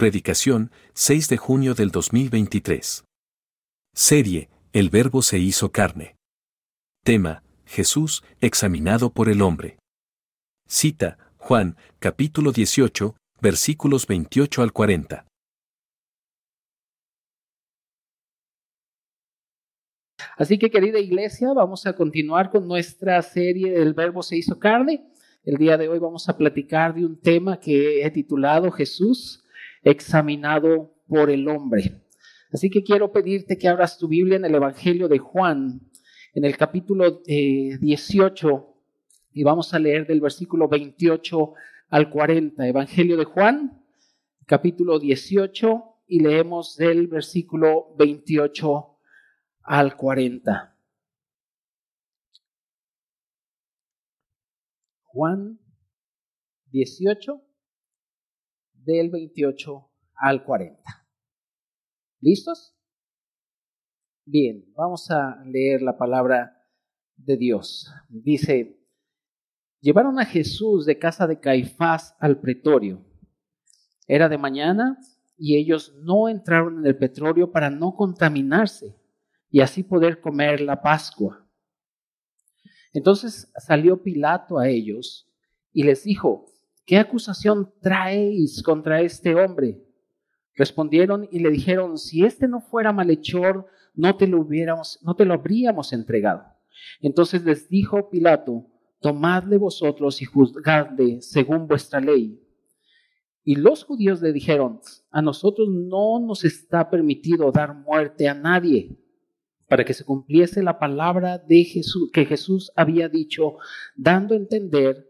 Predicación, 6 de junio del 2023. Serie, El Verbo se hizo carne. Tema, Jesús, examinado por el hombre. Cita, Juan, capítulo 18, versículos 28 al 40. Así que querida iglesia, vamos a continuar con nuestra serie El Verbo se hizo carne. El día de hoy vamos a platicar de un tema que he titulado Jesús, examinado por el hombre. Así que quiero pedirte que abras tu Biblia en el Evangelio de Juan, en el capítulo 18, eh, y vamos a leer del versículo 28 al 40. Evangelio de Juan, capítulo 18, y leemos del versículo 28 al 40. Juan 18, del 28 al 40. ¿Listos? Bien, vamos a leer la palabra de Dios. Dice, llevaron a Jesús de casa de Caifás al pretorio. Era de mañana y ellos no entraron en el petróleo para no contaminarse y así poder comer la Pascua. Entonces salió Pilato a ellos y les dijo, ¿qué acusación traéis contra este hombre? Respondieron y le dijeron, si este no fuera malhechor, no te lo hubiéramos, no te lo habríamos entregado. Entonces les dijo Pilato, tomadle vosotros y juzgadle según vuestra ley. Y los judíos le dijeron, a nosotros no nos está permitido dar muerte a nadie, para que se cumpliese la palabra de Jesús que Jesús había dicho, dando a entender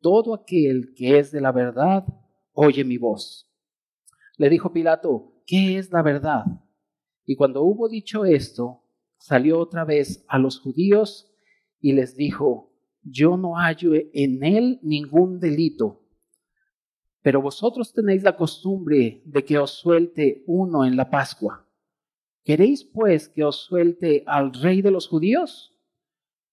Todo aquel que es de la verdad, oye mi voz. Le dijo Pilato, ¿qué es la verdad? Y cuando hubo dicho esto, salió otra vez a los judíos y les dijo, yo no hallo en él ningún delito. Pero vosotros tenéis la costumbre de que os suelte uno en la Pascua. ¿Queréis pues que os suelte al rey de los judíos?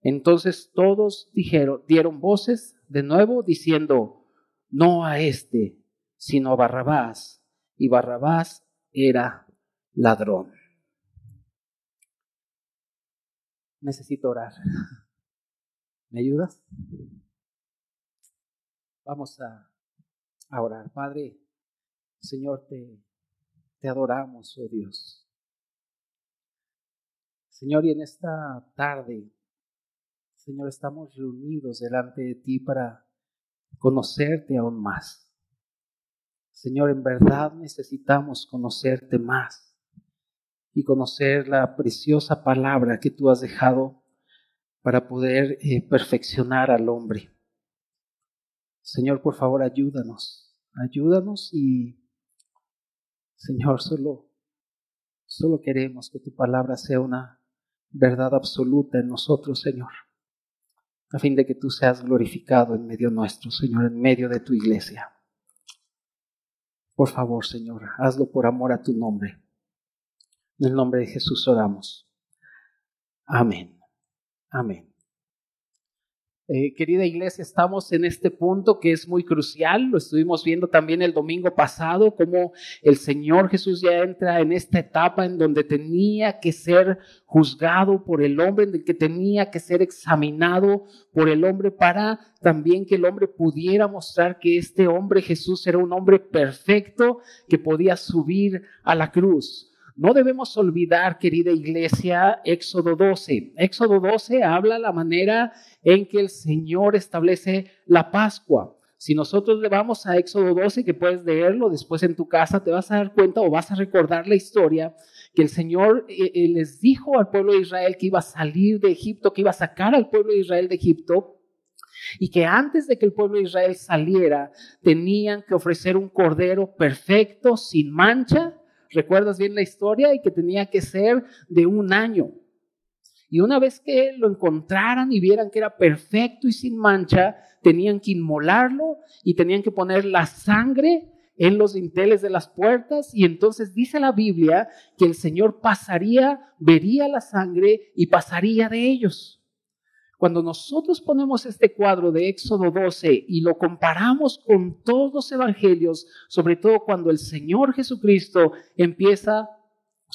Entonces todos dijeron, dieron voces de nuevo diciendo, no a este, sino a Barrabás. Y Barrabás era ladrón. Necesito orar. ¿Me ayudas? Vamos a, orar. Padre, Señor, te, te adoramos, oh Dios. Señor, y en esta tarde, Señor, estamos reunidos delante de ti para conocerte aún más. Señor, en verdad necesitamos conocerte más y conocer la preciosa palabra que tú has dejado para poder eh, perfeccionar al hombre. Señor, por favor, ayúdanos, ayúdanos y, Señor, solo, solo queremos que tu palabra sea una verdad absoluta en nosotros, Señor, a fin de que tú seas glorificado en medio nuestro, Señor, en medio de tu iglesia. Por favor, Señor, hazlo por amor a tu nombre. En el nombre de Jesús oramos. Amén. Amén. Eh, querida iglesia, estamos en este punto que es muy crucial. Lo estuvimos viendo también el domingo pasado, cómo el Señor Jesús ya entra en esta etapa en donde tenía que ser juzgado por el hombre, en que tenía que ser examinado por el hombre para también que el hombre pudiera mostrar que este hombre Jesús era un hombre perfecto que podía subir a la cruz No debemos olvidar, querida iglesia, Éxodo 12. Éxodo 12 habla la manera en que el Señor establece la Pascua. Si nosotros le vamos a Éxodo 12, que puedes leerlo después en tu casa, te vas a dar cuenta o vas a recordar la historia que el Señor eh, eh, les dijo al pueblo de Israel que iba a salir de Egipto, que iba a sacar al pueblo de Israel de Egipto, y que antes de que el pueblo de Israel saliera, tenían que ofrecer un cordero perfecto, sin mancha. ¿Recuerdas bien la historia? Y que tenía que ser de un año. Y una vez que lo encontraran y vieran que era perfecto y sin mancha, tenían que inmolarlo y tenían que poner la sangre en los dinteles de las puertas y entonces dice la Biblia que el Señor pasaría, vería la sangre y pasaría de ellos. Cuando nosotros ponemos este cuadro de Éxodo 12 y lo comparamos con todos los evangelios, sobre todo cuando el Señor Jesucristo empieza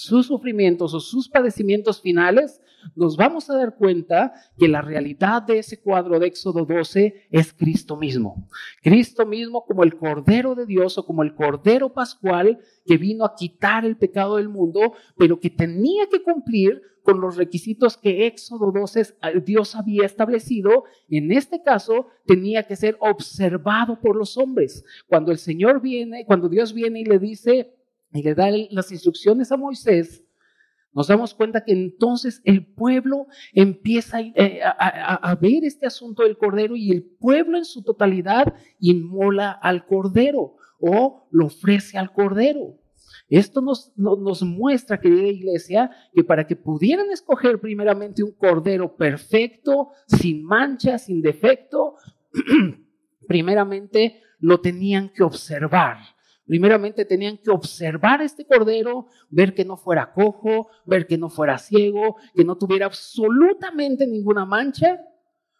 sus sufrimientos o sus padecimientos finales, nos vamos a dar cuenta que la realidad de ese cuadro de Éxodo 12 es Cristo mismo. Cristo mismo como el Cordero de Dios o como el Cordero Pascual que vino a quitar el pecado del mundo, pero que tenía que cumplir con los requisitos que Éxodo 12 eh, Dios había establecido. En este caso, tenía que ser observado por los hombres. Cuando el Señor viene, cuando Dios viene y le dice y le da las instrucciones a Moisés, nos damos cuenta que entonces el pueblo empieza eh, a, ver este asunto del cordero y el pueblo en su totalidad inmola al cordero o lo ofrece al cordero. Esto nos, nos, muestra, querida iglesia, que para que pudieran escoger primeramente un cordero perfecto, sin mancha, sin defecto, primeramente lo tenían que observar Primeramente tenían que observar este cordero, ver que no fuera cojo, ver que no fuera ciego, que no tuviera absolutamente ninguna mancha,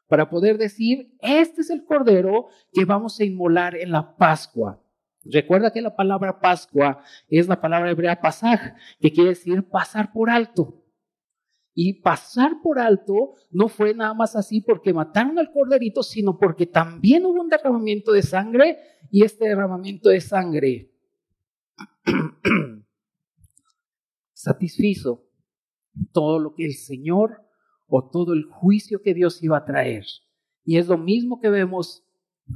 para poder decir, este es el cordero que vamos a inmolar en la Pascua. Recuerda que la palabra Pascua es la palabra hebrea pasaj, que quiere decir pasar por alto. Y pasar por alto no fue nada más así porque mataron al corderito, sino porque también hubo un derramamiento de sangre y este derramamiento de sangre satisfizo todo lo que el Señor o todo el juicio que Dios iba a traer. Y es lo mismo que vemos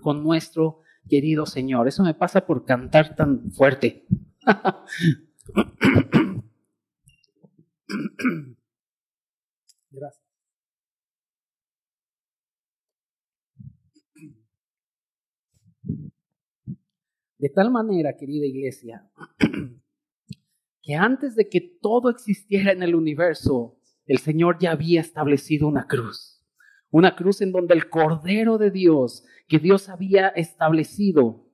con nuestro querido Señor. Eso me pasa por cantar tan fuerte. Gracias. De tal manera, querida iglesia, que antes de que todo existiera en el universo, el Señor ya había establecido una cruz. Una cruz en donde el Cordero de Dios, que Dios había establecido.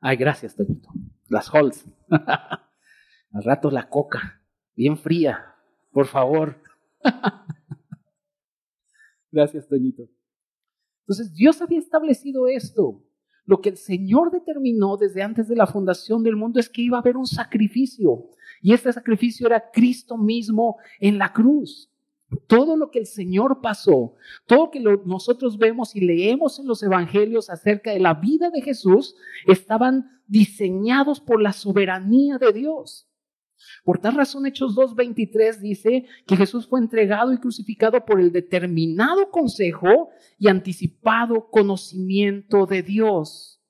Ay, gracias, Toñito. Las Halls. Al rato la coca, bien fría, por favor. gracias, Toñito. Entonces, Dios había establecido esto. Lo que el Señor determinó desde antes de la fundación del mundo es que iba a haber un sacrificio. Y este sacrificio era Cristo mismo en la cruz. Todo lo que el Señor pasó, todo lo que nosotros vemos y leemos en los evangelios acerca de la vida de Jesús, estaban diseñados por la soberanía de Dios. Por tal razón, Hechos 2.23 dice que Jesús fue entregado y crucificado por el determinado consejo y anticipado conocimiento de Dios.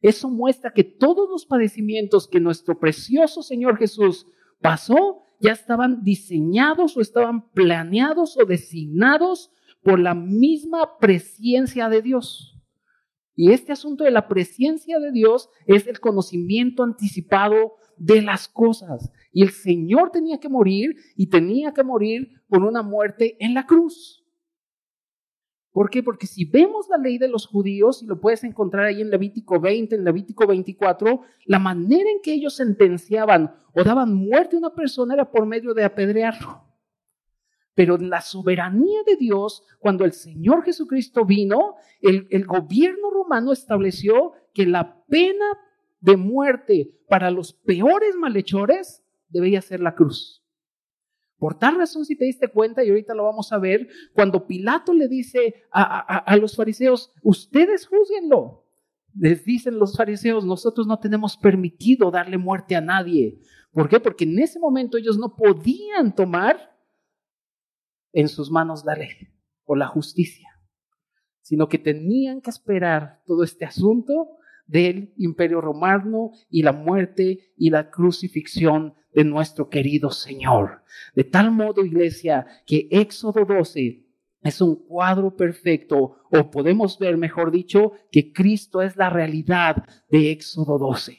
Eso muestra que todos los padecimientos que nuestro precioso Señor Jesús pasó ya estaban diseñados o estaban planeados o designados por la misma presencia de Dios. Y este asunto de la presencia de Dios es el conocimiento anticipado de las cosas. Y el Señor tenía que morir y tenía que morir con una muerte en la cruz. ¿Por qué? Porque si vemos la ley de los judíos, y lo puedes encontrar ahí en Levítico 20, en Levítico 24, la manera en que ellos sentenciaban o daban muerte a una persona era por medio de apedrearlo. Pero en la soberanía de Dios, cuando el Señor Jesucristo vino, el, gobierno romano estableció que la pena de muerte para los peores malhechores debería ser la cruz. Por tal razón, si te diste cuenta, y ahorita lo vamos a ver, cuando Pilato le dice a, los fariseos, ustedes juzguenlo, les dicen los fariseos, nosotros no tenemos permitido darle muerte a nadie. ¿Por qué? Porque en ese momento ellos no podían tomar en sus manos la ley o la justicia, sino que tenían que esperar todo este asunto del imperio romano y la muerte y la crucifixión de nuestro querido Señor. De tal modo, iglesia, que Éxodo 12 es un cuadro perfecto, o podemos ver, mejor dicho, que Cristo es la realidad de Éxodo 12.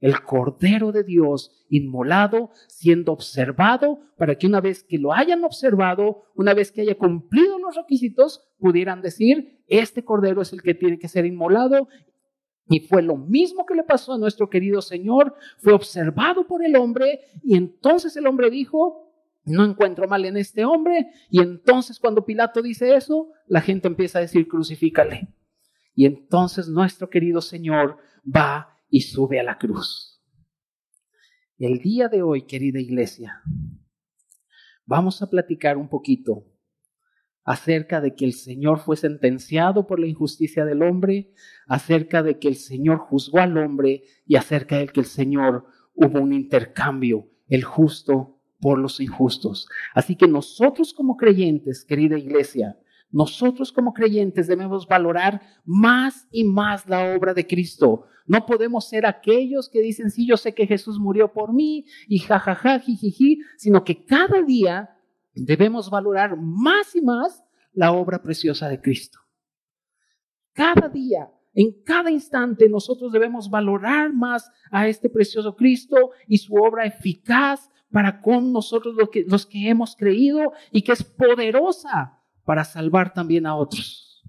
El Cordero de Dios inmolado, siendo observado, para que una vez que lo hayan observado, una vez que haya cumplido los requisitos, pudieran decir, este Cordero es el que tiene que ser inmolado. Y fue lo mismo que le pasó a nuestro querido Señor, fue observado por el hombre y entonces el hombre dijo, no encuentro mal en este hombre. Y entonces cuando Pilato dice eso, la gente empieza a decir, crucifícale. Y entonces nuestro querido Señor va y sube a la cruz. El día de hoy, querida iglesia, vamos a platicar un poquito acerca de que el Señor fue sentenciado por la injusticia del hombre, acerca de que el Señor juzgó al hombre y acerca de que el Señor hubo un intercambio, el justo por los injustos. Así que nosotros como creyentes, querida iglesia, nosotros como creyentes debemos valorar más y más la obra de Cristo. No podemos ser aquellos que dicen, sí, yo sé que Jesús murió por mí y jajaja, jijiji, sino que cada día debemos valorar más y más la obra preciosa de Cristo. Cada día, en cada instante, nosotros debemos valorar más a este precioso Cristo y su obra eficaz para con nosotros los que, los que hemos creído y que es poderosa para salvar también a otros.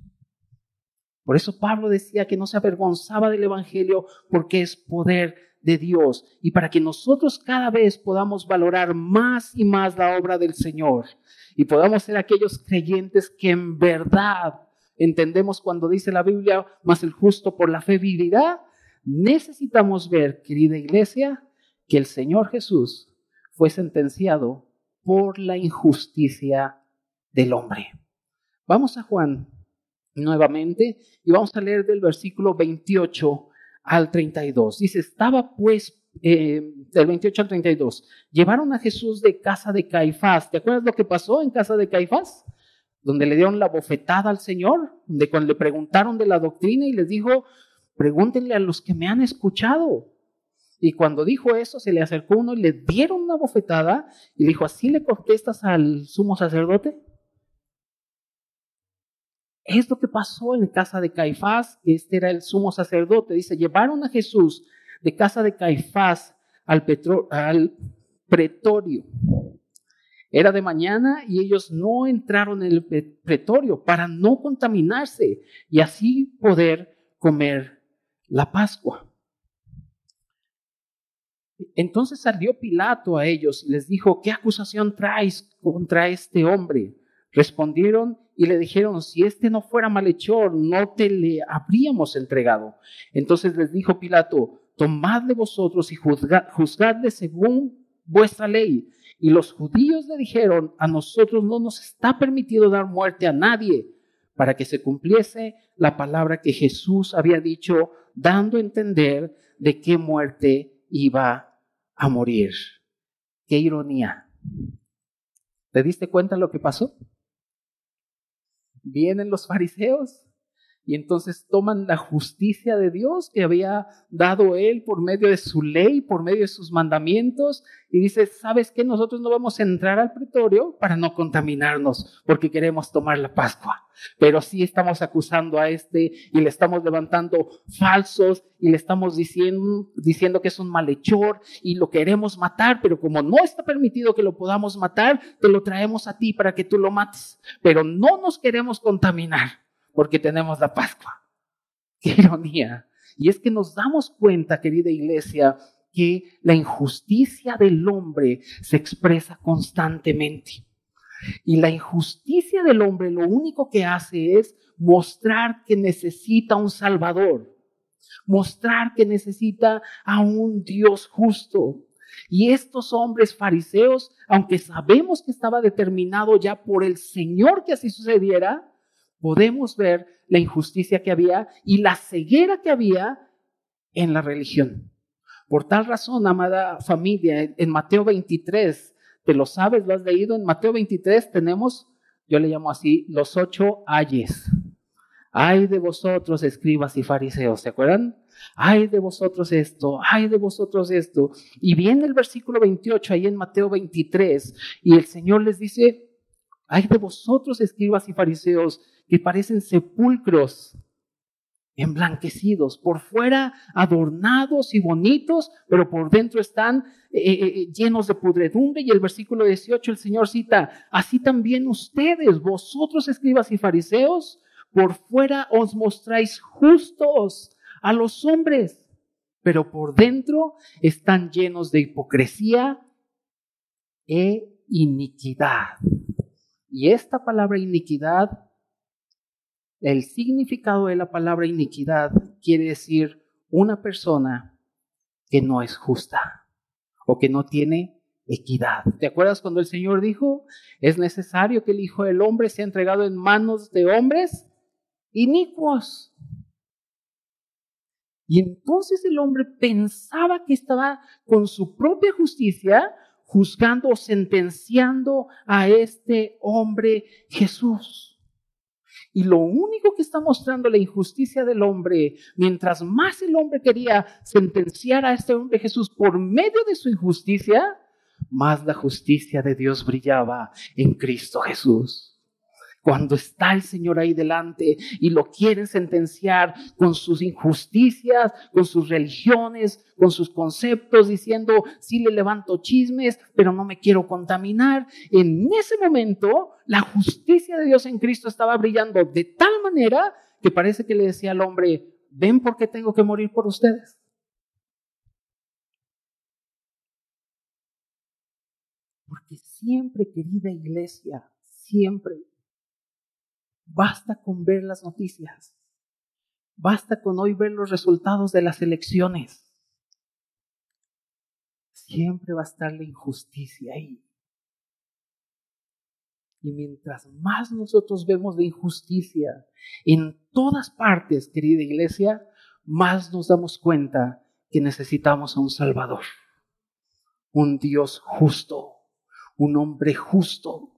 Por eso Pablo decía que no se avergonzaba del Evangelio porque es poder de Dios y para que nosotros cada vez podamos valorar más y más la obra del Señor y podamos ser aquellos creyentes que en verdad entendemos cuando dice la Biblia, más el justo por la fe vivirá, necesitamos ver, querida iglesia, que el Señor Jesús fue sentenciado por la injusticia del hombre. Vamos a Juan nuevamente y vamos a leer del versículo 28 al 32. Dice, estaba pues, eh, del 28 al 32, llevaron a Jesús de casa de Caifás. ¿Te acuerdas lo que pasó en casa de Caifás? Donde le dieron la bofetada al Señor, de cuando le preguntaron de la doctrina y les dijo, pregúntenle a los que me han escuchado. Y cuando dijo eso, se le acercó uno y le dieron una bofetada y dijo, ¿así le contestas al sumo sacerdote? Es lo que pasó en casa de Caifás, este era el sumo sacerdote. Dice, llevaron a Jesús de casa de Caifás al, al pretorio. Era de mañana y ellos no entraron en el pretorio para no contaminarse y así poder comer la Pascua. Entonces salió Pilato a ellos y les dijo, ¿qué acusación traes contra este hombre? Respondieron y le dijeron, si este no fuera malhechor, no te le habríamos entregado. Entonces les dijo Pilato, tomadle vosotros y juzgadle según vuestra ley. Y los judíos le dijeron, a nosotros no nos está permitido dar muerte a nadie, para que se cumpliese la palabra que Jesús había dicho, dando a entender de qué muerte iba a morir. Qué ironía. ¿Te diste cuenta lo que pasó? Vienen los fariseos y entonces toman la justicia de Dios que había dado Él por medio de su ley, por medio de sus mandamientos, y dice, ¿sabes qué? Nosotros no vamos a entrar al pretorio para no contaminarnos, porque queremos tomar la Pascua. Pero sí estamos acusando a este y le estamos levantando falsos y le estamos diciendo, diciendo que es un malhechor y lo queremos matar, pero como no está permitido que lo podamos matar, te lo traemos a ti para que tú lo mates. Pero no nos queremos contaminar porque tenemos la Pascua. Qué ironía. Y es que nos damos cuenta, querida iglesia, que la injusticia del hombre se expresa constantemente. Y la injusticia del hombre lo único que hace es mostrar que necesita un Salvador, mostrar que necesita a un Dios justo. Y estos hombres fariseos, aunque sabemos que estaba determinado ya por el Señor que así sucediera, podemos ver la injusticia que había y la ceguera que había en la religión. Por tal razón, amada familia, en Mateo 23, ¿te lo sabes? ¿Lo has leído? En Mateo 23 tenemos, yo le llamo así, los ocho ayes. Ay de vosotros, escribas y fariseos, ¿se acuerdan? Ay de vosotros esto, ay de vosotros esto. Y viene el versículo 28 ahí en Mateo 23 y el Señor les dice, ay de vosotros, escribas y fariseos, que parecen sepulcros emblanquecidos, por fuera adornados y bonitos, pero por dentro están eh, eh, eh, llenos de pudredumbre. Y el versículo 18 el Señor cita, así también ustedes, vosotros escribas y fariseos, por fuera os mostráis justos a los hombres, pero por dentro están llenos de hipocresía e iniquidad. Y esta palabra iniquidad el significado de la palabra iniquidad quiere decir una persona que no es justa o que no tiene equidad. ¿Te acuerdas cuando el Señor dijo, es necesario que el Hijo del Hombre sea entregado en manos de hombres inicuos? Y entonces el hombre pensaba que estaba con su propia justicia juzgando o sentenciando a este hombre Jesús. Y lo único que está mostrando la injusticia del hombre, mientras más el hombre quería sentenciar a este hombre Jesús por medio de su injusticia, más la justicia de Dios brillaba en Cristo Jesús cuando está el Señor ahí delante y lo quieren sentenciar con sus injusticias, con sus religiones, con sus conceptos, diciendo, sí le levanto chismes, pero no me quiero contaminar. En ese momento, la justicia de Dios en Cristo estaba brillando de tal manera que parece que le decía al hombre, ven por qué tengo que morir por ustedes. Porque siempre, querida iglesia, siempre Basta con ver las noticias. Basta con hoy ver los resultados de las elecciones. Siempre va a estar la injusticia ahí. Y mientras más nosotros vemos la injusticia en todas partes, querida iglesia, más nos damos cuenta que necesitamos a un Salvador, un Dios justo, un hombre justo,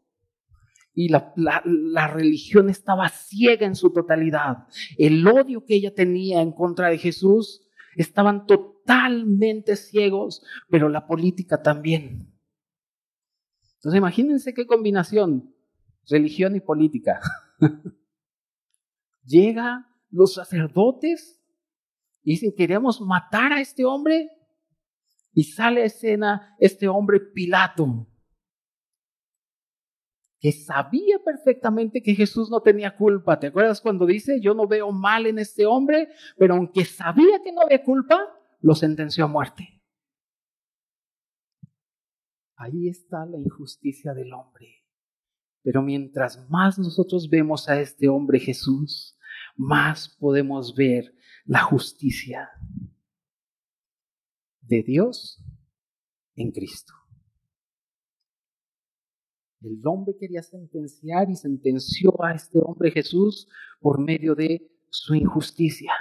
y la, religión estaba ciega en su totalidad. El odio que ella tenía en contra de Jesús estaban totalmente ciegos, pero la política también. Entonces imagínense qué combinación, religión y política. Llega los sacerdotes y dicen, queremos matar a este hombre. Y sale a escena este hombre Pilato, que sabía perfectamente que Jesús no tenía culpa. ¿Te acuerdas cuando dice, yo no veo mal en este hombre, pero aunque sabía que no había culpa, lo sentenció a muerte? Ahí está la injusticia del hombre. Pero mientras más nosotros vemos a este hombre Jesús, más podemos ver la justicia de Dios en Cristo. El hombre quería sentenciar y sentenció a este hombre Jesús por medio de su injusticia.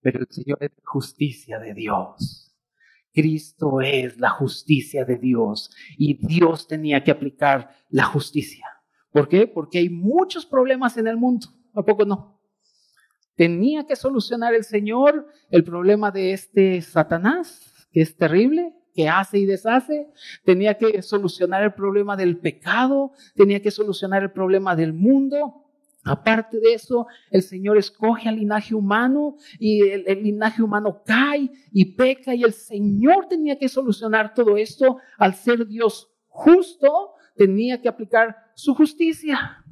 Pero el Señor es justicia de Dios. Cristo es la justicia de Dios y Dios tenía que aplicar la justicia. ¿Por qué? Porque hay muchos problemas en el mundo. ¿A poco no? Tenía que solucionar el Señor el problema de este Satanás, que es terrible, que hace y deshace, tenía que solucionar el problema del pecado, tenía que solucionar el problema del mundo. Aparte de eso, el Señor escoge al linaje humano y el, linaje humano cae y peca y el Señor tenía que solucionar todo esto al ser Dios justo, tenía que aplicar su justicia.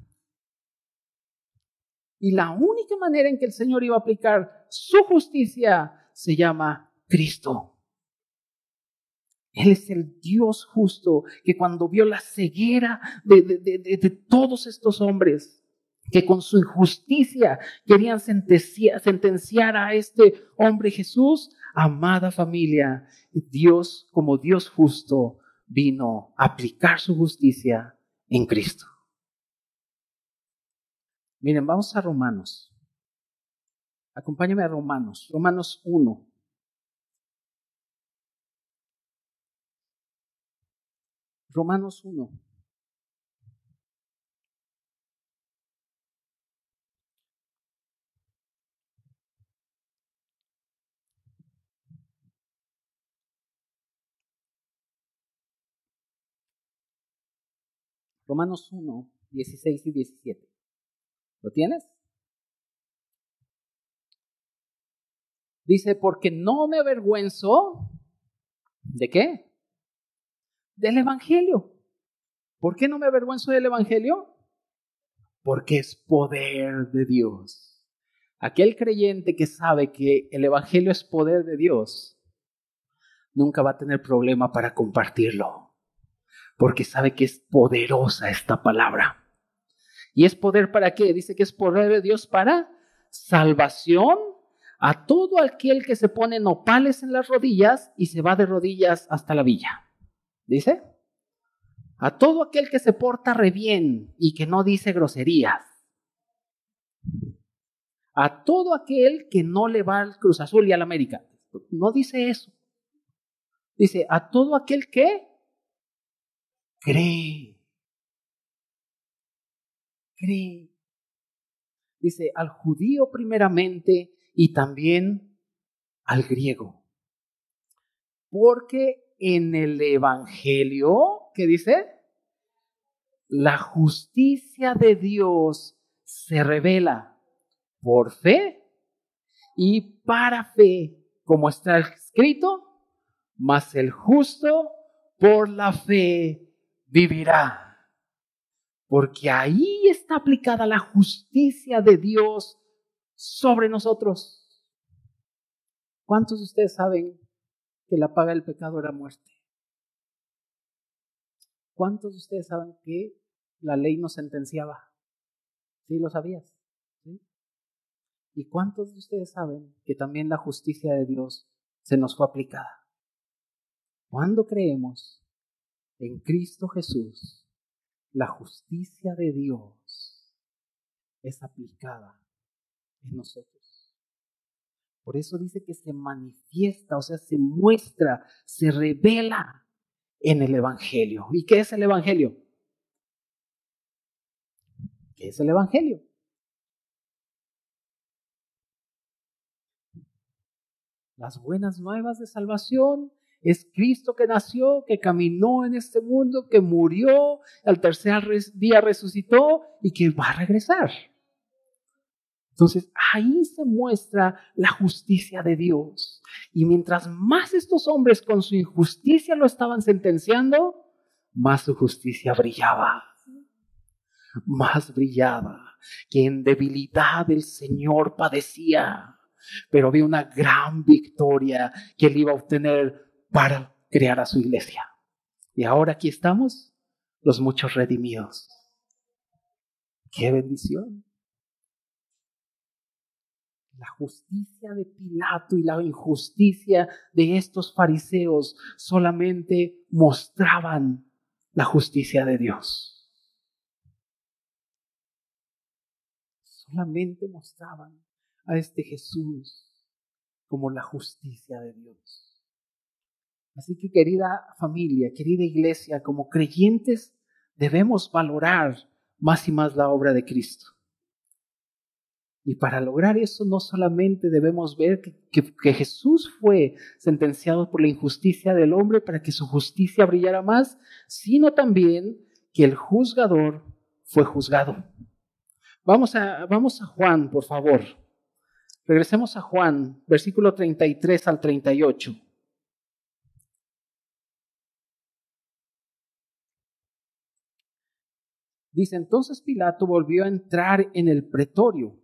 Y la única manera en que el Señor iba a aplicar su justicia se llama Cristo. Él es el Dios justo que cuando vio la ceguera de, todos estos hombres, que con su injusticia querían sentenciar, sentenciar a este hombre Jesús, amada familia, Dios como Dios justo vino a aplicar su justicia en Cristo. Miren, vamos a Romanos. Acompáñame a Romanos, Romanos 1. Romanos 1. Romanos 1, 16 y 17. ¿Lo tienes? Dice, porque no me avergüenzo de qué? Del Evangelio. ¿Por qué no me avergüenzo del Evangelio? Porque es poder de Dios. Aquel creyente que sabe que el Evangelio es poder de Dios, nunca va a tener problema para compartirlo porque sabe que es poderosa esta palabra. ¿Y es poder para qué? Dice que es poder de Dios para salvación a todo aquel que se pone nopales en las rodillas y se va de rodillas hasta la villa. ¿Dice? A todo aquel que se porta re bien y que no dice groserías. A todo aquel que no le va al Cruz Azul y al América. No dice eso. Dice, a todo aquel que cree. Cree. Dice, al judío primeramente y también al griego. Porque en el Evangelio, ¿qué dice? La justicia de Dios se revela por fe y para fe, como está escrito, mas el justo por la fe vivirá. Porque ahí está aplicada la justicia de Dios sobre nosotros. ¿Cuántos de ustedes saben que la paga del pecado era muerte? ¿Cuántos de ustedes saben que la ley nos sentenciaba? ¿Sí lo sabías? ¿Y cuántos de ustedes saben que también la justicia de Dios se nos fue aplicada? Cuando creemos en Cristo Jesús, la justicia de Dios es aplicada en nosotros. Por eso dice que se manifiesta, o sea, se muestra, se revela en el Evangelio. ¿Y qué es el Evangelio? ¿Qué es el Evangelio? Las buenas nuevas de salvación es Cristo que nació, que caminó en este mundo, que murió, al tercer día resucitó y que va a regresar. Entonces ahí se muestra la justicia de Dios. Y mientras más estos hombres con su injusticia lo estaban sentenciando, más su justicia brillaba. Más brillaba. Que en debilidad el Señor padecía. Pero había una gran victoria que él iba a obtener para crear a su iglesia. Y ahora aquí estamos, los muchos redimidos. ¡Qué bendición! La justicia de Pilato y la injusticia de estos fariseos solamente mostraban la justicia de Dios. Solamente mostraban a este Jesús como la justicia de Dios. Así que querida familia, querida iglesia, como creyentes debemos valorar más y más la obra de Cristo. Y para lograr eso no solamente debemos ver que, Jesús fue sentenciado por la injusticia del hombre para que su justicia brillara más, sino también que el juzgador fue juzgado. Vamos a, vamos a Juan, por favor. Regresemos a Juan, versículo 33 al 38. Dice, entonces Pilato volvió a entrar en el pretorio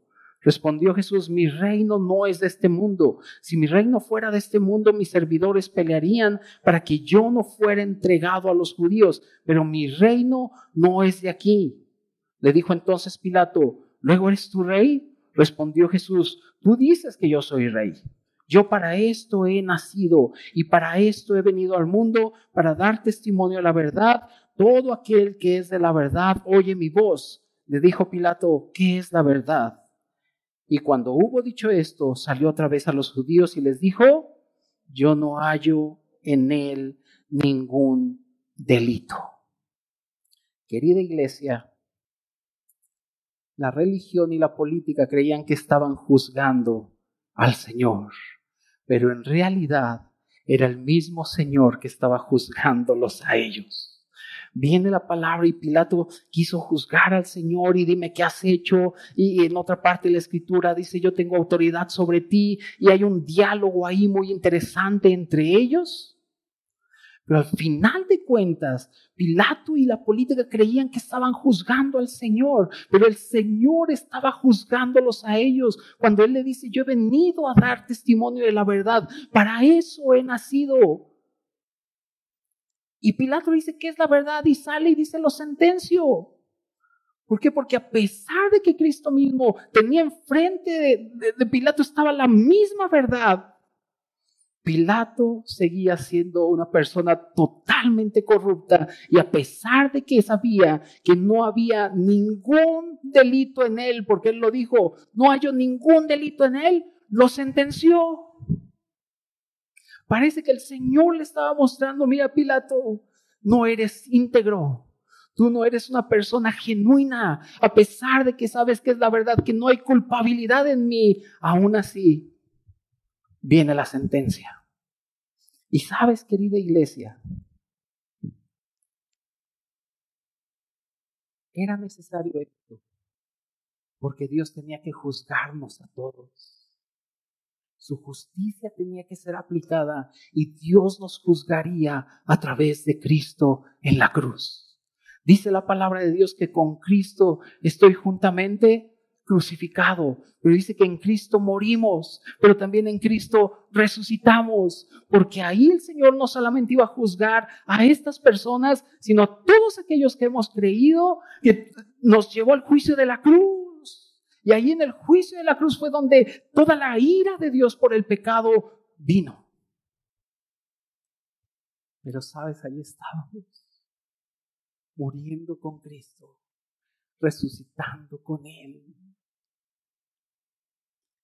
Respondió Jesús, mi reino no es de este mundo. Si mi reino fuera de este mundo, mis servidores pelearían para que yo no fuera entregado a los judíos, pero mi reino no es de aquí. Le dijo entonces Pilato, ¿luego eres tu rey? Respondió Jesús, tú dices que yo soy rey. Yo para esto he nacido y para esto he venido al mundo, para dar testimonio a la verdad. Todo aquel que es de la verdad oye mi voz. Le dijo Pilato, ¿qué es la verdad? Y cuando hubo dicho esto, salió otra vez a los judíos y les dijo, yo no hallo en él ningún delito. Querida iglesia, la religión y la política creían que estaban juzgando al Señor, pero en realidad era el mismo Señor que estaba juzgándolos a ellos viene la palabra y Pilato quiso juzgar al Señor y dime qué has hecho. Y en otra parte de la escritura dice, yo tengo autoridad sobre ti. Y hay un diálogo ahí muy interesante entre ellos. Pero al final de cuentas, Pilato y la política creían que estaban juzgando al Señor, pero el Señor estaba juzgándolos a ellos cuando Él le dice, yo he venido a dar testimonio de la verdad, para eso he nacido. Y Pilato dice que es la verdad y sale y dice lo sentencio. ¿Por qué? Porque a pesar de que Cristo mismo tenía enfrente de, de, Pilato estaba la misma verdad, Pilato seguía siendo una persona totalmente corrupta y a pesar de que sabía que no había ningún delito en él, porque él lo dijo, no hay ningún delito en él, lo sentenció. Parece que el Señor le estaba mostrando, mira Pilato, no eres íntegro. Tú no eres una persona genuina, a pesar de que sabes que es la verdad, que no hay culpabilidad en mí. Aún así, viene la sentencia. Y sabes, querida iglesia, era necesario esto, porque Dios tenía que juzgarnos a todos. Su justicia tenía que ser aplicada y Dios nos juzgaría a través de Cristo en la cruz. Dice la palabra de Dios que con Cristo estoy juntamente crucificado, pero dice que en Cristo morimos, pero también en Cristo resucitamos, porque ahí el Señor no solamente iba a juzgar a estas personas, sino a todos aquellos que hemos creído, que nos llevó al juicio de la cruz y ahí en el juicio de la cruz fue donde toda la ira de Dios por el pecado vino. Pero sabes, ahí estábamos, muriendo con Cristo, resucitando con Él.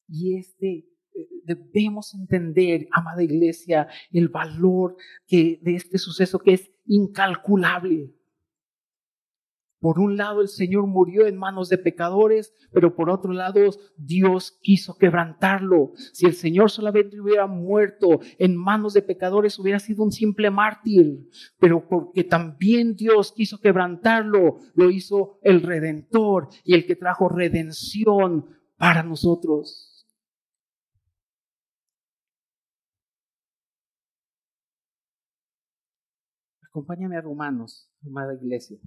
Y este eh, debemos entender, amada iglesia, el valor que, de este suceso que es incalculable. Por un lado, el Señor murió en manos de pecadores, pero por otro lado, Dios quiso quebrantarlo. Si el Señor solamente hubiera muerto en manos de pecadores, hubiera sido un simple mártir. Pero porque también Dios quiso quebrantarlo, lo hizo el Redentor y el que trajo redención para nosotros. Acompáñame a Romanos, amada iglesia.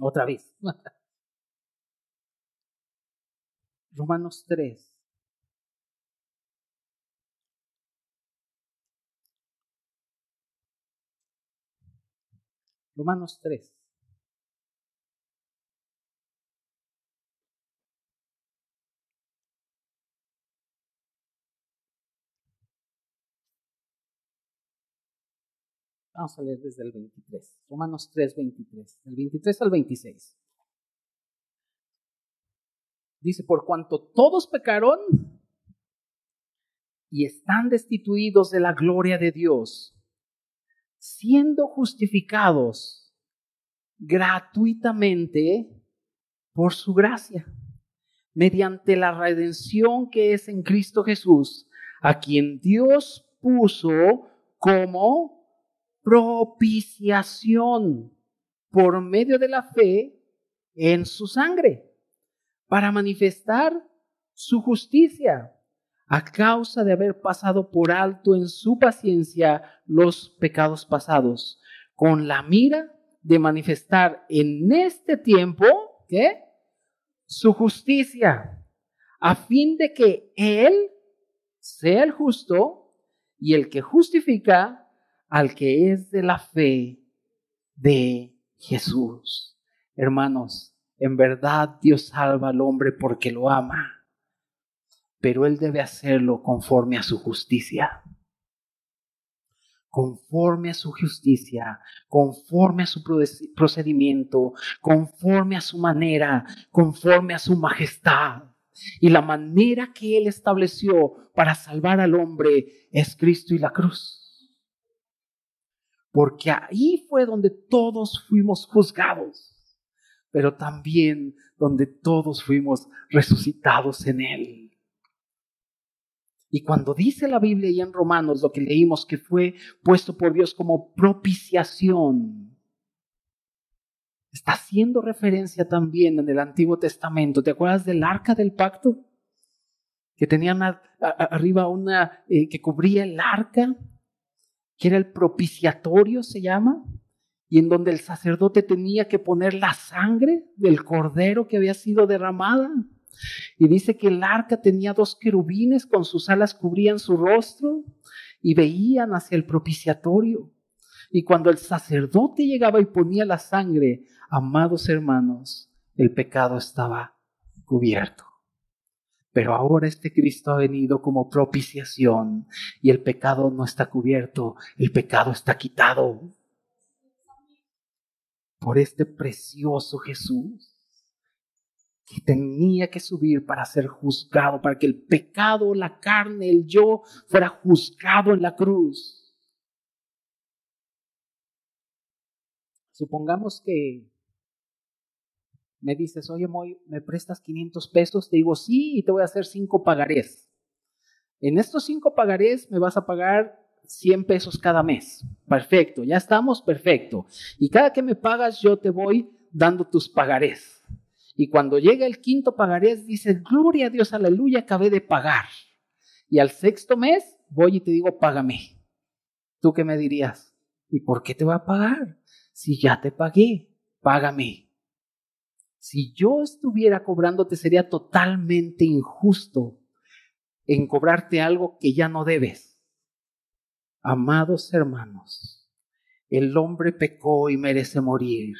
Otra vez. Romanos 3. Romanos 3. Vamos a leer desde el 23. Romanos 3, 23. Del 23 al 26. Dice, por cuanto todos pecaron y están destituidos de la gloria de Dios, siendo justificados gratuitamente por su gracia, mediante la redención que es en Cristo Jesús, a quien Dios puso como propiciación por medio de la fe en su sangre, para manifestar su justicia a causa de haber pasado por alto en su paciencia los pecados pasados, con la mira de manifestar en este tiempo, ¿qué? Su justicia, a fin de que Él sea el justo y el que justifica al que es de la fe de Jesús. Hermanos, en verdad Dios salva al hombre porque lo ama, pero Él debe hacerlo conforme a su justicia conforme a su justicia, conforme a su procedimiento, conforme a su manera, conforme a su majestad. Y la manera que Él estableció para salvar al hombre es Cristo y la cruz. Porque ahí fue donde todos fuimos juzgados, pero también donde todos fuimos resucitados en Él. Y cuando dice la Biblia y en Romanos lo que leímos que fue puesto por Dios como propiciación, está haciendo referencia también en el Antiguo Testamento. ¿Te acuerdas del arca del pacto? Que tenía arriba una eh, que cubría el arca, que era el propiciatorio, se llama, y en donde el sacerdote tenía que poner la sangre del cordero que había sido derramada. Y dice que el arca tenía dos querubines con sus alas cubrían su rostro y veían hacia el propiciatorio. Y cuando el sacerdote llegaba y ponía la sangre, amados hermanos, el pecado estaba cubierto. Pero ahora este Cristo ha venido como propiciación y el pecado no está cubierto, el pecado está quitado por este precioso Jesús que tenía que subir para ser juzgado, para que el pecado, la carne, el yo fuera juzgado en la cruz. Supongamos que me dices, oye, ¿me prestas 500 pesos? Te digo, sí, y te voy a hacer cinco pagarés. En estos cinco pagarés me vas a pagar 100 pesos cada mes. Perfecto, ya estamos, perfecto. Y cada que me pagas, yo te voy dando tus pagarés. Y cuando llega el quinto pagarés, dices, gloria a Dios, aleluya, acabé de pagar. Y al sexto mes voy y te digo, págame. ¿Tú qué me dirías? ¿Y por qué te voy a pagar? Si ya te pagué, págame. Si yo estuviera cobrándote, sería totalmente injusto en cobrarte algo que ya no debes. Amados hermanos, el hombre pecó y merece morir.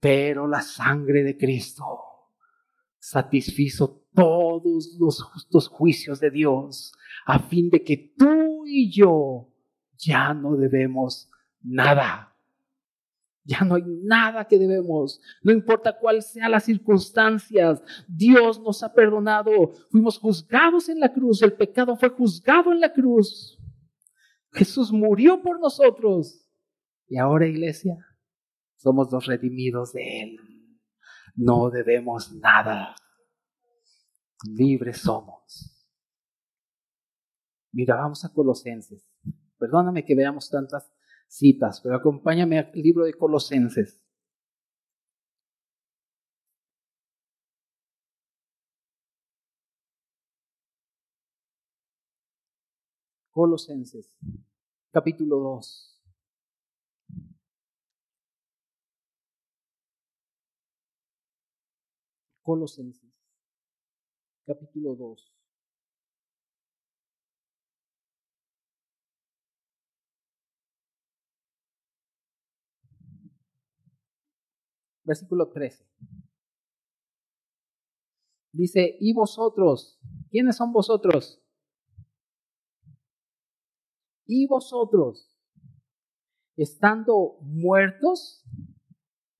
Pero la sangre de Cristo satisfizo todos los justos juicios de Dios a fin de que tú y yo ya no debemos nada. Ya no hay nada que debemos. No importa cuál sean las circunstancias. Dios nos ha perdonado. Fuimos juzgados en la cruz. El pecado fue juzgado en la cruz. Jesús murió por nosotros. Y ahora, iglesia, somos los redimidos de Él. No debemos nada. Libres somos. Mira, vamos a Colosenses. Perdóname que veamos tantas citas, pero acompáñame al libro de Colosenses. Colosenses, capítulo 2. Colosenses, capítulo 2. Versículo 13. Dice, y vosotros, ¿quiénes son vosotros? Y vosotros, estando muertos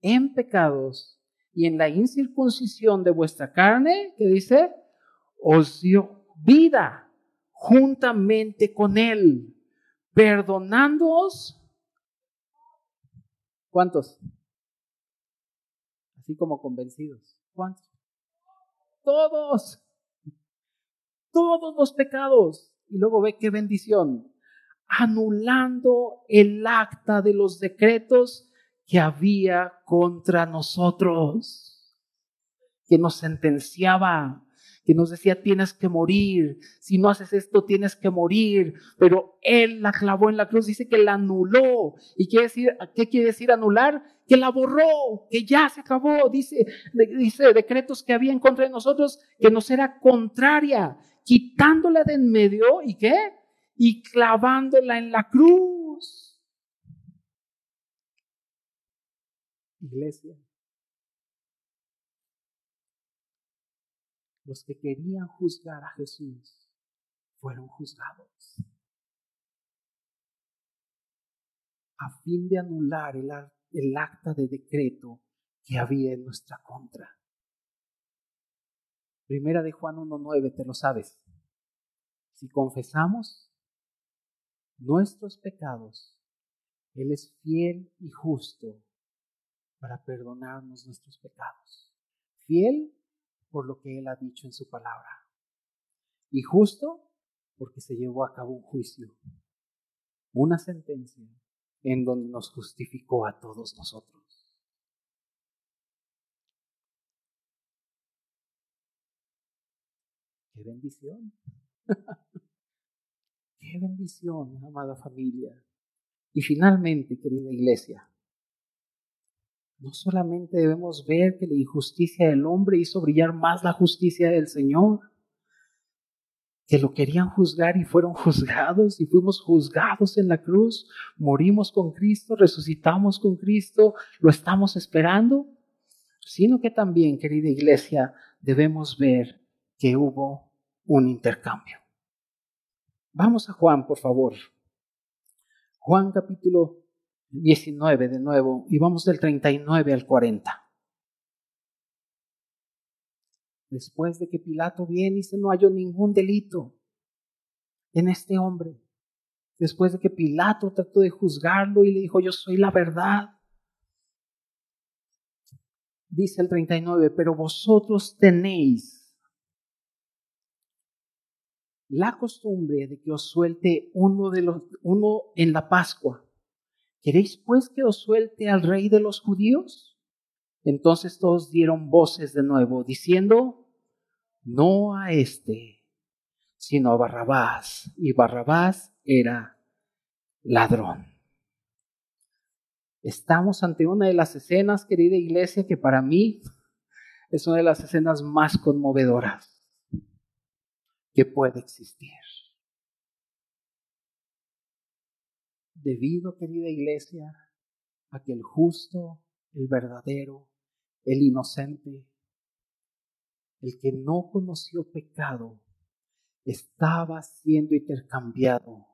en pecados y en la incircuncisión de vuestra carne, que dice, os dio vida juntamente con Él, perdonándoos. ¿Cuántos? Como convencidos. ¿Cuántos? Todos. Todos los pecados. Y luego ve qué bendición. Anulando el acta de los decretos que había contra nosotros, que nos sentenciaba, que nos decía tienes que morir, si no haces esto tienes que morir, pero Él la clavó en la cruz, dice que la anuló. ¿Y quiere decir, qué quiere decir anular? Que la borró, que ya se acabó, dice, dice decretos que había en contra de nosotros, que nos era contraria, quitándola de en medio y qué? Y clavándola en la cruz. Iglesia, los que querían juzgar a Jesús fueron juzgados. A fin de anular el, acta de decreto que había en nuestra contra. Primera de Juan 1.9, te lo sabes. Si confesamos nuestros pecados, Él es fiel y justo para perdonarnos nuestros pecados. Fiel por lo que Él ha dicho en su palabra. Y justo porque se llevó a cabo un juicio, una sentencia en donde nos justificó a todos nosotros. ¡Qué bendición! ¡Qué bendición, amada familia! Y finalmente, querida iglesia, no solamente debemos ver que la injusticia del hombre hizo brillar más la justicia del Señor, que lo querían juzgar y fueron juzgados y fuimos juzgados en la cruz, morimos con Cristo, resucitamos con Cristo, lo estamos esperando, sino que también, querida iglesia, debemos ver que hubo un intercambio. Vamos a Juan, por favor. Juan capítulo 19 de nuevo y vamos del 39 al 40. Después de que Pilato viene y se no halló ningún delito en este hombre, después de que Pilato trató de juzgarlo y le dijo, yo soy la verdad, dice el 39, pero vosotros tenéis la costumbre de que os suelte uno, de los, uno en la Pascua ¿Queréis pues que os suelte al rey de los judíos? Entonces todos dieron voces de nuevo, diciendo, no a este, sino a Barrabás. Y Barrabás era ladrón. Estamos ante una de las escenas, querida iglesia, que para mí es una de las escenas más conmovedoras que puede existir. Debido, querida iglesia, a que el justo, el verdadero, el inocente, el que no conoció pecado, estaba siendo intercambiado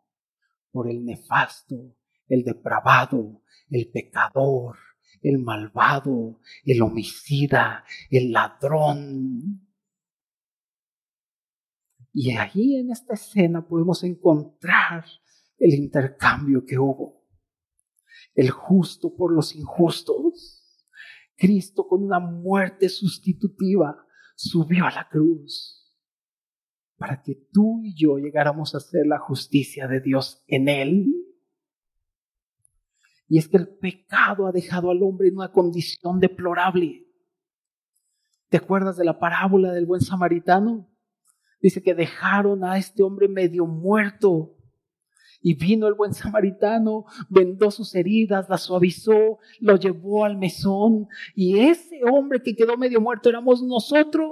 por el nefasto, el depravado, el pecador, el malvado, el homicida, el ladrón. Y ahí en esta escena podemos encontrar el intercambio que hubo. El justo por los injustos. Cristo con una muerte sustitutiva subió a la cruz para que tú y yo llegáramos a ser la justicia de Dios en Él. Y es que el pecado ha dejado al hombre en una condición deplorable. ¿Te acuerdas de la parábola del buen samaritano? Dice que dejaron a este hombre medio muerto y vino el buen samaritano, vendó sus heridas, las suavizó, lo llevó al mesón. Y ese hombre que quedó medio muerto éramos nosotros,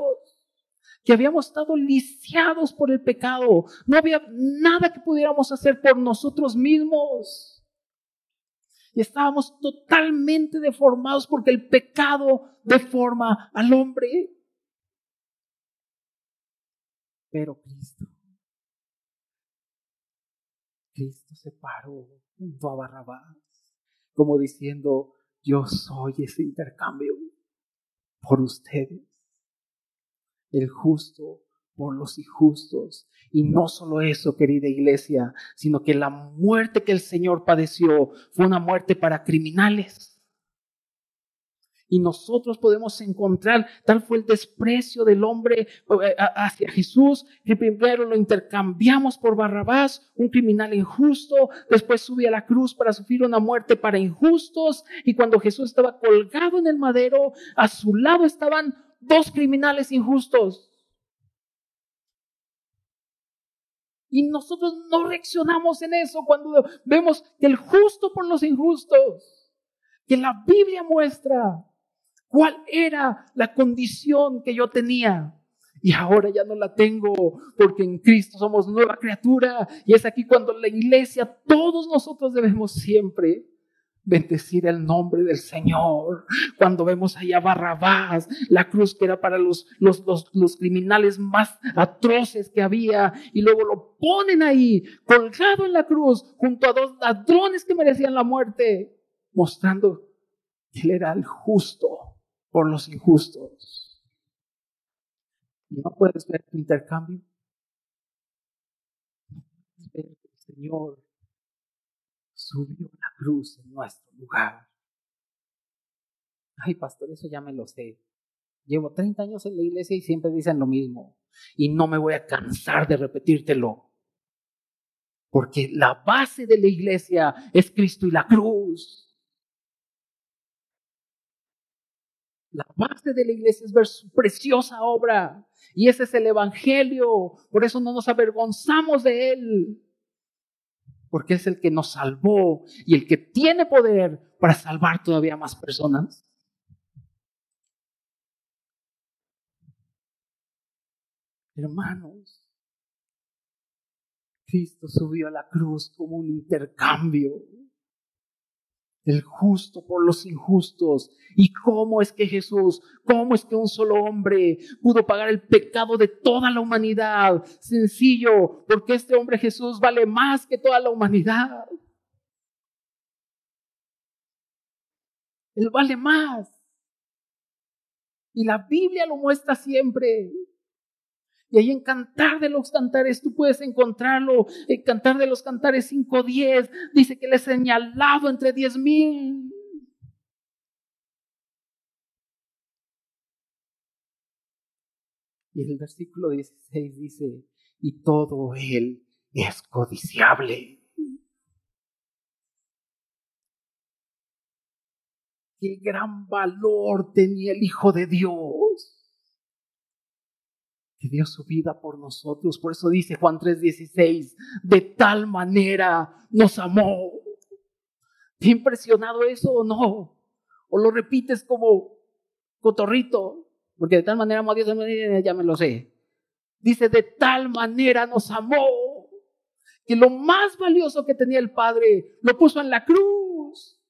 que habíamos estado lisiados por el pecado. No había nada que pudiéramos hacer por nosotros mismos. Y estábamos totalmente deformados porque el pecado deforma al hombre. Pero Cristo Cristo se paró junto a Barrabás, como diciendo, yo soy ese intercambio por ustedes, el justo por los injustos. Y no solo eso, querida iglesia, sino que la muerte que el Señor padeció fue una muerte para criminales y nosotros podemos encontrar, tal fue el desprecio del hombre eh, hacia Jesús, que primero lo intercambiamos por Barrabás, un criminal injusto, después sube a la cruz para sufrir una muerte para injustos, y cuando Jesús estaba colgado en el madero, a su lado estaban dos criminales injustos. Y nosotros no reaccionamos en eso cuando vemos que el justo por los injustos, que la Biblia muestra cuál era la condición que yo tenía. Y ahora ya no la tengo porque en Cristo somos nueva criatura. Y es aquí cuando la iglesia, todos nosotros debemos siempre bendecir el nombre del Señor. Cuando vemos allá Barrabás, la cruz que era para los, los, los, criminales más atroces que había, y luego lo ponen ahí, colgado en la cruz, junto a dos ladrones que merecían la muerte, mostrando que él era el justo por los injustos. ¿Y no puedes ver tu intercambio? el Señor subió la cruz en nuestro lugar. Ay, pastor, eso ya me lo sé. Llevo 30 años en la iglesia y siempre dicen lo mismo. Y no me voy a cansar de repetírtelo. Porque la base de la iglesia es Cristo y la cruz. La base de la iglesia es ver su preciosa obra. Y ese es el Evangelio. Por eso no nos avergonzamos de él porque es el que nos salvó y el que tiene poder para salvar todavía más personas. Hermanos, Cristo subió a la cruz como un intercambio el justo por los injustos. ¿Y cómo es que Jesús, cómo es que un solo hombre pudo pagar el pecado de toda la humanidad? Sencillo, porque este hombre Jesús vale más que toda la humanidad. Él vale más. Y la Biblia lo muestra siempre. Y ahí en Cantar de los Cantares tú puedes encontrarlo. En Cantar de los Cantares 5.10 dice que le he señalado entre diez mil. Y el versículo 16 dice, y todo él es codiciable. Qué gran valor tenía el Hijo de Dios dio su vida por nosotros. Por eso dice Juan 3:16, de tal manera nos amó. ¿Te ha impresionado eso o no? ¿O lo repites como cotorrito? Porque de tal manera amó a Dios, ya me lo sé. Dice, de tal manera nos amó, que lo más valioso que tenía el Padre lo puso en la cruz.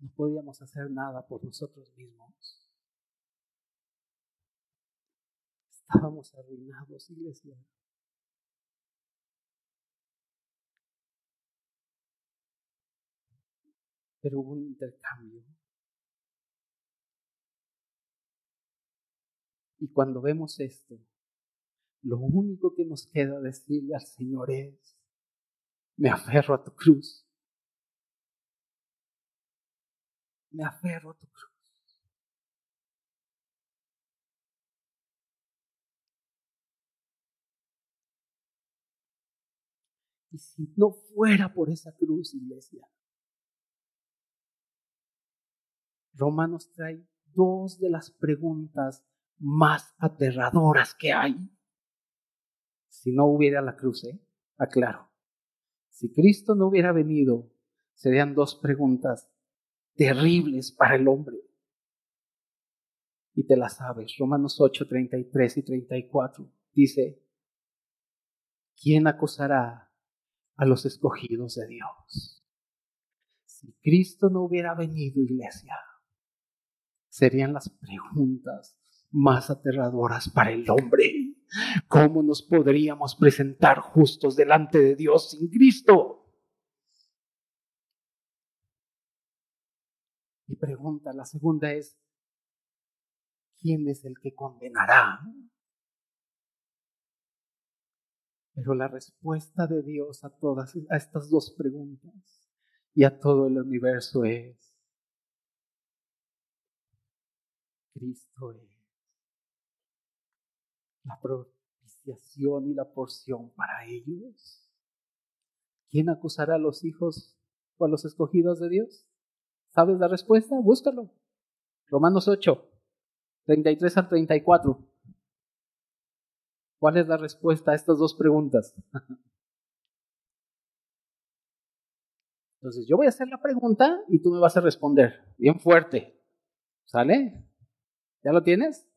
No podíamos hacer nada por nosotros mismos. Estábamos arruinados, iglesia. Pero hubo un intercambio. Y cuando vemos esto, lo único que nos queda decirle al Señor es, me aferro a tu cruz. Me aferro a tu cruz. Y si no fuera por esa cruz, iglesia, Romanos trae dos de las preguntas más aterradoras que hay. Si no hubiera la cruz, ¿eh? aclaro. Si Cristo no hubiera venido, serían dos preguntas terribles para el hombre. Y te las sabes, Romanos 8, 33 y 34 dice, ¿quién acusará a los escogidos de Dios? Si Cristo no hubiera venido, iglesia, serían las preguntas más aterradoras para el hombre. ¿Cómo nos podríamos presentar justos delante de Dios sin Cristo? Y pregunta, la segunda es, ¿quién es el que condenará? Pero la respuesta de Dios a todas a estas dos preguntas y a todo el universo es Cristo es la propiciación y la porción para ellos. ¿Quién acusará a los hijos por los escogidos de Dios? ¿Sabes la respuesta? Búscalo. Romanos 8, 33 al 34. ¿Cuál es la respuesta a estas dos preguntas? Entonces yo voy a hacer la pregunta y tú me vas a responder bien fuerte. ¿Sale? ¿Ya lo tienes?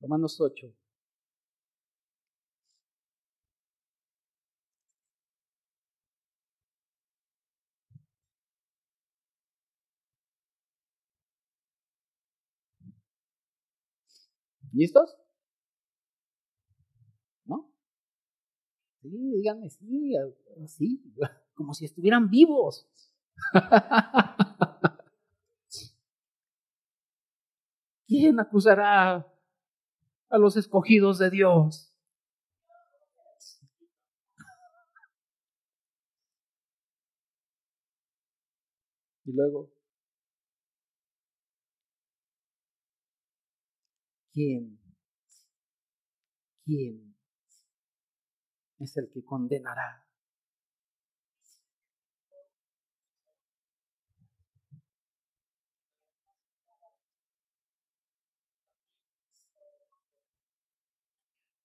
Romanos 8. ¿Listos? ¿No? Sí, díganme sí, sí, como si estuvieran vivos. ¿Quién acusará a los escogidos de Dios? Y luego, ¿quién? ¿Quién es el que condenará?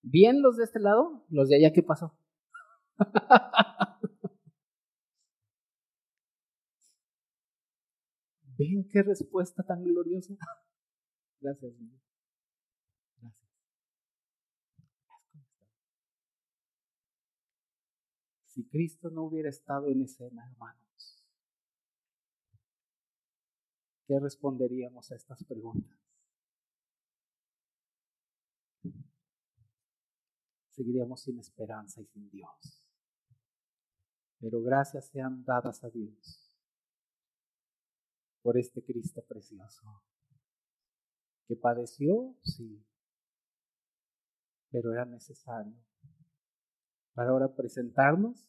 ¿Bien los de este lado? ¿Los de allá qué pasó? ¿Ven qué respuesta tan gloriosa? Gracias, Gracias. Si Cristo no hubiera estado en escena, hermanos, ¿qué responderíamos a estas preguntas? seguiríamos sin esperanza y sin Dios. Pero gracias sean dadas a Dios por este Cristo precioso, que padeció, sí, pero era necesario para ahora presentarnos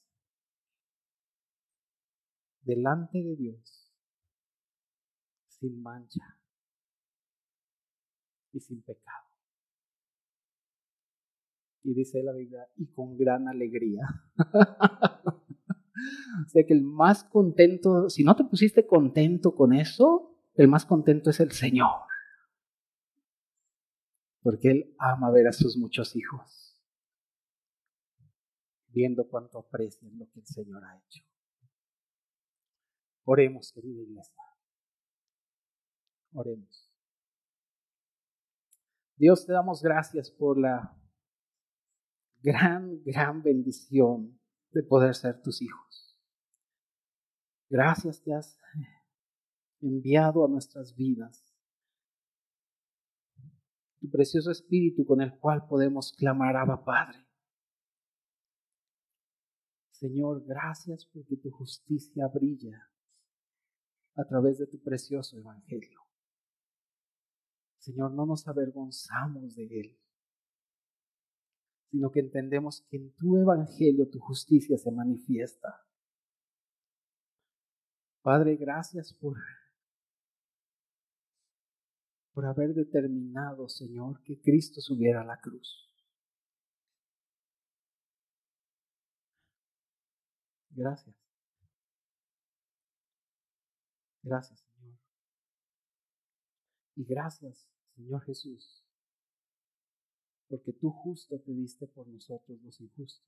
delante de Dios sin mancha y sin pecado. Y dice la Biblia, y con gran alegría. o sea que el más contento, si no te pusiste contento con eso, el más contento es el Señor. Porque Él ama ver a sus muchos hijos, viendo cuánto aprecian lo que el Señor ha hecho. Oremos, querida iglesia. Oremos. Dios, te damos gracias por la gran, gran bendición de poder ser tus hijos. Gracias te has enviado a nuestras vidas tu precioso espíritu con el cual podemos clamar Abba Padre. Señor, gracias porque tu justicia brilla a través de tu precioso evangelio. Señor, no nos avergonzamos de él sino que entendemos que en tu evangelio tu justicia se manifiesta. Padre, gracias por, por haber determinado, Señor, que Cristo subiera a la cruz. Gracias. Gracias, Señor. Y gracias, Señor Jesús, porque tú justo te diste por nosotros los injustos.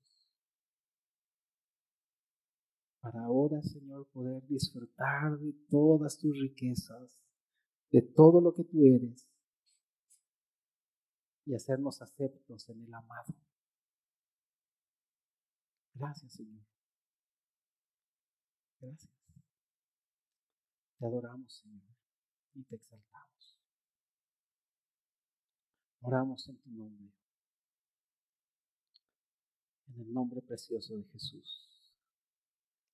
Para ahora, Señor, poder disfrutar de todas tus riquezas, de todo lo que tú eres, y hacernos aceptos en el amado. Gracias, Señor. Gracias. Te adoramos, Señor, y te exaltamos. Oramos en tu nombre. En el nombre precioso de Jesús.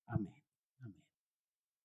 Amén.